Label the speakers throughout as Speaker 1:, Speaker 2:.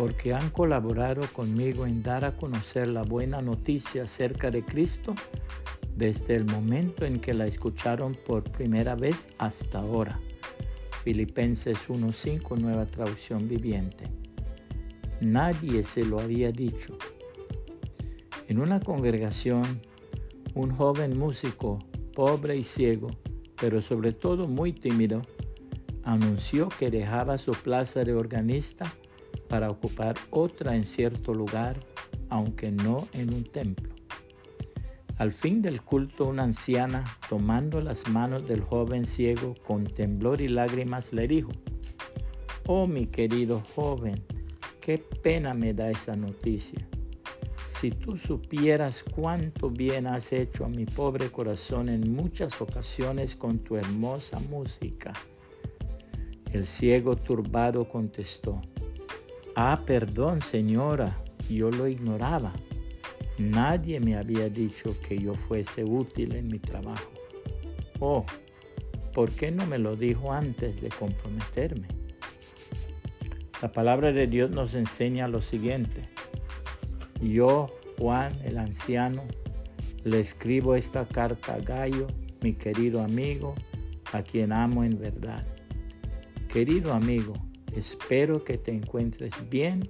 Speaker 1: porque han colaborado conmigo en dar a conocer la buena noticia acerca de Cristo desde el momento en que la escucharon por primera vez hasta ahora. Filipenses 1.5, nueva traducción viviente. Nadie se lo había dicho. En una congregación, un joven músico, pobre y ciego, pero sobre todo muy tímido, anunció que dejaba su plaza de organista para ocupar otra en cierto lugar, aunque no en un templo. Al fin del culto, una anciana, tomando las manos del joven ciego con temblor y lágrimas, le dijo, Oh mi querido joven, qué pena me da esa noticia. Si tú supieras cuánto bien has hecho a mi pobre corazón en muchas ocasiones con tu hermosa música. El ciego turbado contestó, Ah, perdón señora, yo lo ignoraba. Nadie me había dicho que yo fuese útil en mi trabajo. Oh, ¿por qué no me lo dijo antes de comprometerme? La palabra de Dios nos enseña lo siguiente. Yo, Juan el anciano, le escribo esta carta a Gallo, mi querido amigo, a quien amo en verdad. Querido amigo, espero que te encuentres bien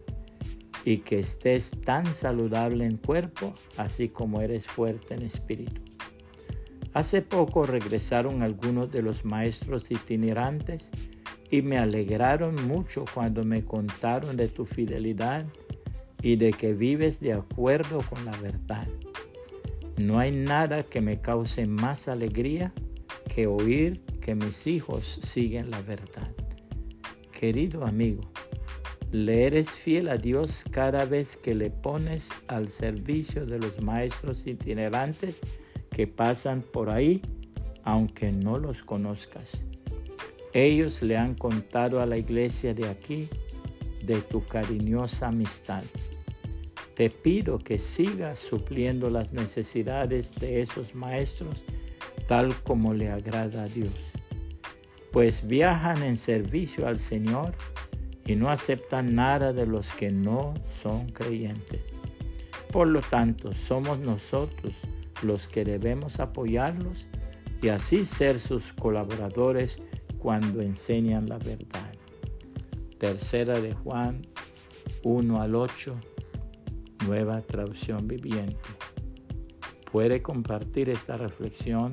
Speaker 1: y que estés tan saludable en cuerpo, así como eres fuerte en espíritu. Hace poco regresaron algunos de los maestros itinerantes y me alegraron mucho cuando me contaron de tu fidelidad y de que vives de acuerdo con la verdad. No hay nada que me cause más alegría que oír que mis hijos siguen la verdad. Querido amigo, le eres fiel a Dios cada vez que le pones al servicio de los maestros itinerantes que pasan por ahí, aunque no los conozcas. Ellos le han contado a la iglesia de aquí de tu cariñosa amistad. Te pido que sigas supliendo las necesidades de esos maestros tal como le agrada a Dios, pues viajan en servicio al Señor y no aceptan nada de los que no son creyentes. Por lo tanto, somos nosotros los que debemos apoyarlos y así ser sus colaboradores cuando enseñan la verdad. Tercera de Juan 1 al 8, nueva traducción viviente. Puede compartir esta reflexión